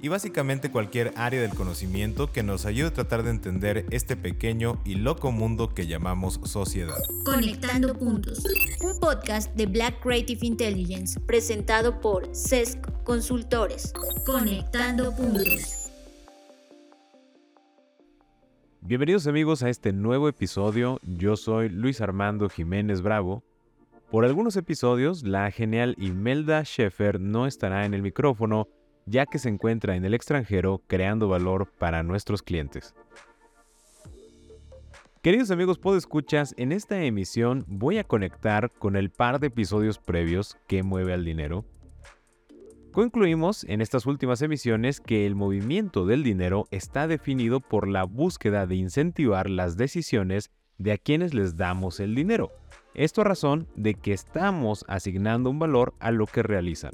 y básicamente cualquier área del conocimiento que nos ayude a tratar de entender este pequeño y loco mundo que llamamos sociedad. Conectando Puntos, un podcast de Black Creative Intelligence presentado por CESC Consultores. Conectando Puntos. Bienvenidos amigos a este nuevo episodio. Yo soy Luis Armando Jiménez Bravo. Por algunos episodios, la genial Imelda Schaeffer no estará en el micrófono ya que se encuentra en el extranjero creando valor para nuestros clientes. Queridos amigos escuchas, en esta emisión voy a conectar con el par de episodios previos que mueve al dinero. Concluimos en estas últimas emisiones que el movimiento del dinero está definido por la búsqueda de incentivar las decisiones de a quienes les damos el dinero. Esto a razón de que estamos asignando un valor a lo que realizan.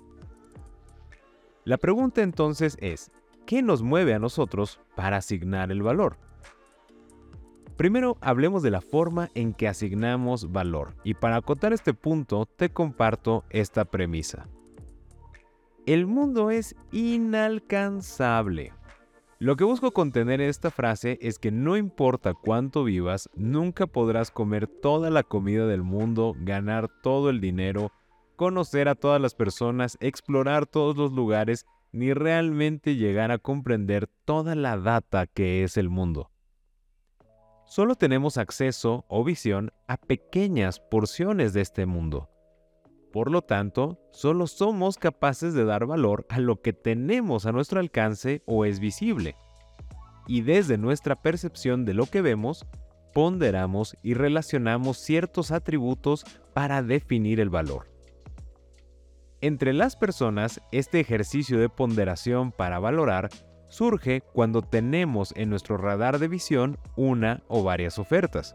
La pregunta entonces es, ¿qué nos mueve a nosotros para asignar el valor? Primero hablemos de la forma en que asignamos valor y para acotar este punto te comparto esta premisa. El mundo es inalcanzable. Lo que busco contener en esta frase es que no importa cuánto vivas, nunca podrás comer toda la comida del mundo, ganar todo el dinero, conocer a todas las personas, explorar todos los lugares, ni realmente llegar a comprender toda la data que es el mundo. Solo tenemos acceso o visión a pequeñas porciones de este mundo. Por lo tanto, solo somos capaces de dar valor a lo que tenemos a nuestro alcance o es visible. Y desde nuestra percepción de lo que vemos, ponderamos y relacionamos ciertos atributos para definir el valor. Entre las personas, este ejercicio de ponderación para valorar surge cuando tenemos en nuestro radar de visión una o varias ofertas.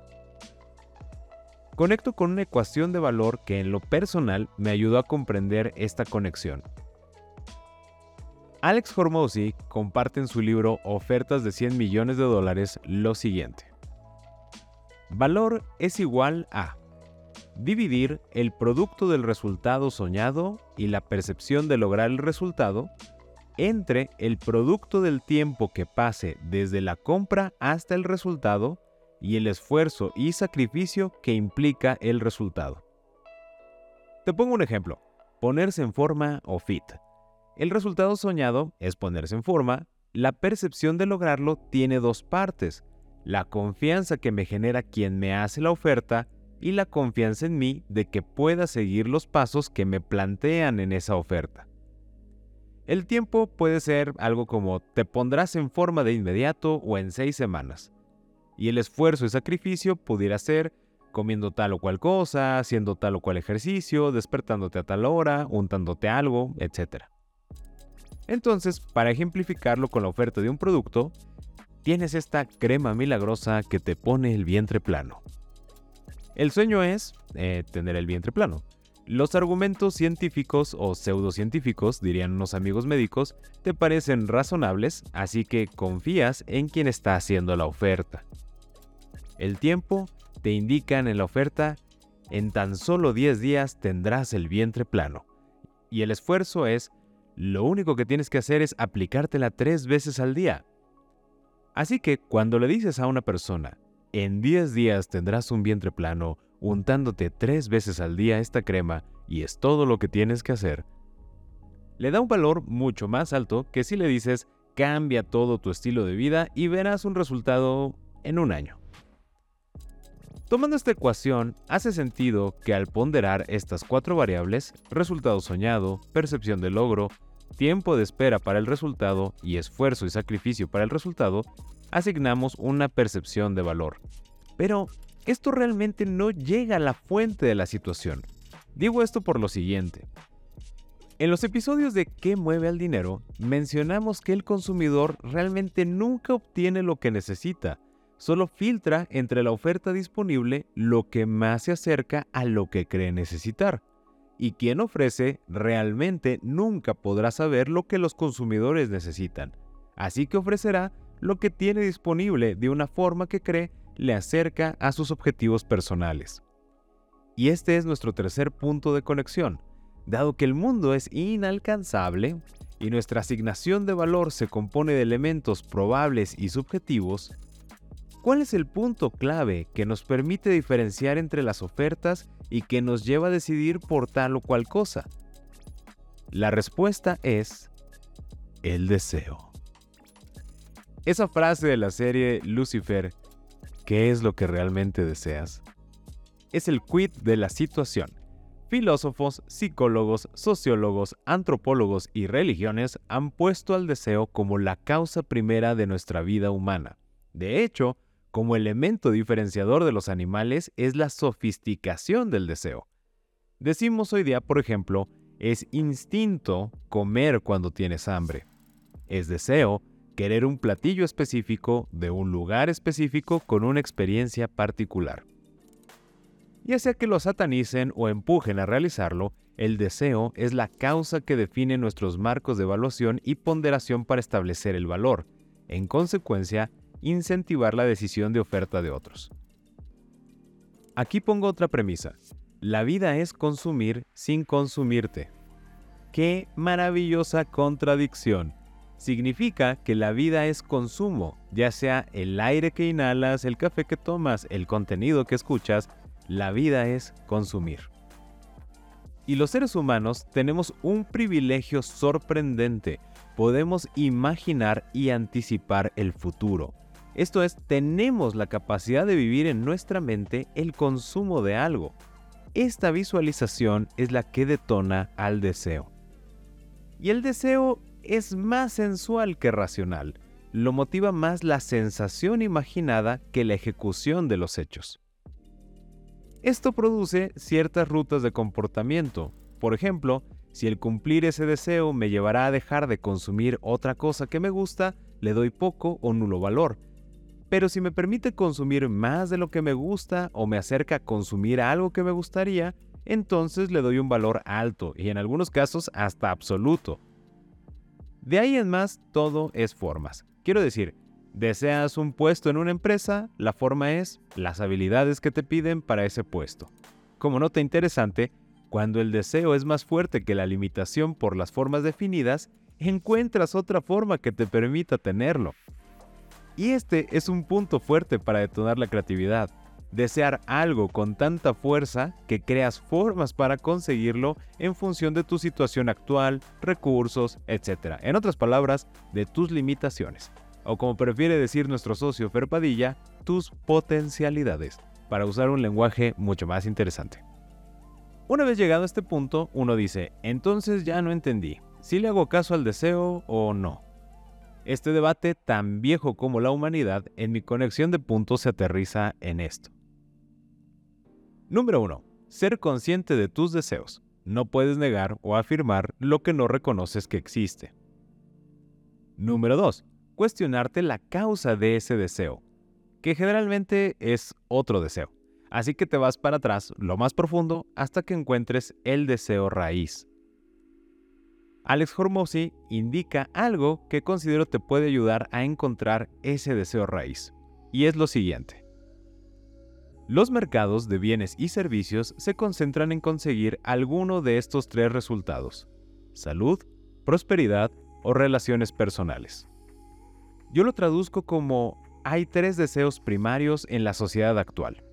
Conecto con una ecuación de valor que en lo personal me ayudó a comprender esta conexión. Alex Hormozzi comparte en su libro Ofertas de 100 millones de dólares lo siguiente. Valor es igual a dividir el producto del resultado soñado y la percepción de lograr el resultado entre el producto del tiempo que pase desde la compra hasta el resultado y el esfuerzo y sacrificio que implica el resultado. Te pongo un ejemplo, ponerse en forma o fit. El resultado soñado es ponerse en forma, la percepción de lograrlo tiene dos partes, la confianza que me genera quien me hace la oferta y la confianza en mí de que pueda seguir los pasos que me plantean en esa oferta. El tiempo puede ser algo como te pondrás en forma de inmediato o en seis semanas. Y el esfuerzo y sacrificio pudiera ser comiendo tal o cual cosa, haciendo tal o cual ejercicio, despertándote a tal hora, untándote algo, etc. Entonces, para ejemplificarlo con la oferta de un producto, tienes esta crema milagrosa que te pone el vientre plano. El sueño es eh, tener el vientre plano. Los argumentos científicos o pseudocientíficos, dirían unos amigos médicos, te parecen razonables, así que confías en quien está haciendo la oferta. El tiempo te indican en la oferta, en tan solo 10 días tendrás el vientre plano. Y el esfuerzo es, lo único que tienes que hacer es aplicártela tres veces al día. Así que cuando le dices a una persona, en 10 días tendrás un vientre plano untándote tres veces al día esta crema y es todo lo que tienes que hacer. Le da un valor mucho más alto que si le dices cambia todo tu estilo de vida y verás un resultado en un año. Tomando esta ecuación, hace sentido que al ponderar estas cuatro variables, resultado soñado, percepción de logro, tiempo de espera para el resultado y esfuerzo y sacrificio para el resultado, asignamos una percepción de valor. Pero esto realmente no llega a la fuente de la situación. Digo esto por lo siguiente. En los episodios de ¿Qué mueve al dinero? mencionamos que el consumidor realmente nunca obtiene lo que necesita, solo filtra entre la oferta disponible lo que más se acerca a lo que cree necesitar. Y quien ofrece realmente nunca podrá saber lo que los consumidores necesitan, así que ofrecerá lo que tiene disponible de una forma que cree le acerca a sus objetivos personales. Y este es nuestro tercer punto de conexión. Dado que el mundo es inalcanzable y nuestra asignación de valor se compone de elementos probables y subjetivos, ¿cuál es el punto clave que nos permite diferenciar entre las ofertas y que nos lleva a decidir por tal o cual cosa? La respuesta es el deseo. Esa frase de la serie Lucifer, ¿qué es lo que realmente deseas? Es el quid de la situación. Filósofos, psicólogos, sociólogos, antropólogos y religiones han puesto al deseo como la causa primera de nuestra vida humana. De hecho, como elemento diferenciador de los animales es la sofisticación del deseo. Decimos hoy día, por ejemplo, es instinto comer cuando tienes hambre. Es deseo querer un platillo específico de un lugar específico con una experiencia particular. Ya sea que lo satanicen o empujen a realizarlo, el deseo es la causa que define nuestros marcos de evaluación y ponderación para establecer el valor, en consecuencia, incentivar la decisión de oferta de otros. Aquí pongo otra premisa. La vida es consumir sin consumirte. ¡Qué maravillosa contradicción! significa que la vida es consumo, ya sea el aire que inhalas, el café que tomas, el contenido que escuchas, la vida es consumir. Y los seres humanos tenemos un privilegio sorprendente, podemos imaginar y anticipar el futuro. Esto es, tenemos la capacidad de vivir en nuestra mente el consumo de algo. Esta visualización es la que detona al deseo. Y el deseo es más sensual que racional. Lo motiva más la sensación imaginada que la ejecución de los hechos. Esto produce ciertas rutas de comportamiento. Por ejemplo, si el cumplir ese deseo me llevará a dejar de consumir otra cosa que me gusta, le doy poco o nulo valor. Pero si me permite consumir más de lo que me gusta o me acerca a consumir algo que me gustaría, entonces le doy un valor alto y en algunos casos hasta absoluto. De ahí en más, todo es formas. Quiero decir, deseas un puesto en una empresa, la forma es las habilidades que te piden para ese puesto. Como nota interesante, cuando el deseo es más fuerte que la limitación por las formas definidas, encuentras otra forma que te permita tenerlo. Y este es un punto fuerte para detonar la creatividad desear algo con tanta fuerza que creas formas para conseguirlo en función de tu situación actual, recursos, etc. En otras palabras, de tus limitaciones. O como prefiere decir nuestro socio Ferpadilla, tus potencialidades, para usar un lenguaje mucho más interesante. Una vez llegado a este punto, uno dice, entonces ya no entendí, si le hago caso al deseo o no. Este debate, tan viejo como la humanidad, en mi conexión de puntos se aterriza en esto. Número 1. Ser consciente de tus deseos. No puedes negar o afirmar lo que no reconoces que existe. Número 2. Cuestionarte la causa de ese deseo, que generalmente es otro deseo. Así que te vas para atrás, lo más profundo, hasta que encuentres el deseo raíz. Alex Hormozzi indica algo que considero te puede ayudar a encontrar ese deseo raíz. Y es lo siguiente. Los mercados de bienes y servicios se concentran en conseguir alguno de estos tres resultados, salud, prosperidad o relaciones personales. Yo lo traduzco como hay tres deseos primarios en la sociedad actual.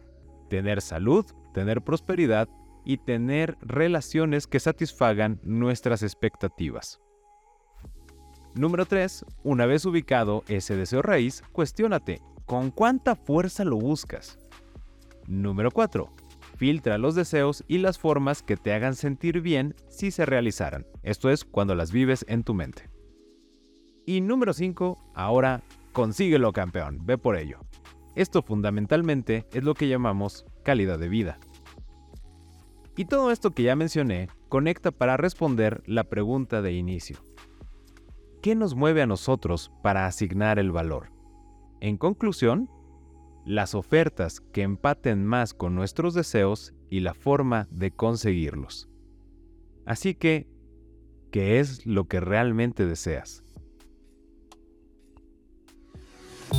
Tener salud, tener prosperidad y tener relaciones que satisfagan nuestras expectativas. Número 3. Una vez ubicado ese deseo raíz, cuestiónate, ¿con cuánta fuerza lo buscas? Número 4. Filtra los deseos y las formas que te hagan sentir bien si se realizaran. Esto es cuando las vives en tu mente. Y número 5. Ahora consíguelo campeón, ve por ello. Esto fundamentalmente es lo que llamamos calidad de vida. Y todo esto que ya mencioné conecta para responder la pregunta de inicio. ¿Qué nos mueve a nosotros para asignar el valor? En conclusión, las ofertas que empaten más con nuestros deseos y la forma de conseguirlos. Así que, ¿qué es lo que realmente deseas?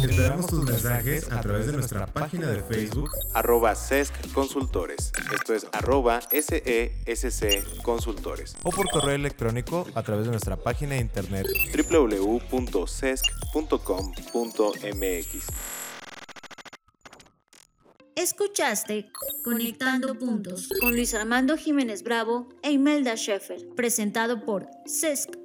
Esperamos tus mensajes a través de nuestra página de Facebook arroba SESC Consultores. Esto es arroba SESC Consultores. o por correo electrónico a través de nuestra página de internet www.sesc.com.mx. Escuchaste Conectando Puntos con Luis Armando Jiménez Bravo e Imelda Sheffer, presentado por CESC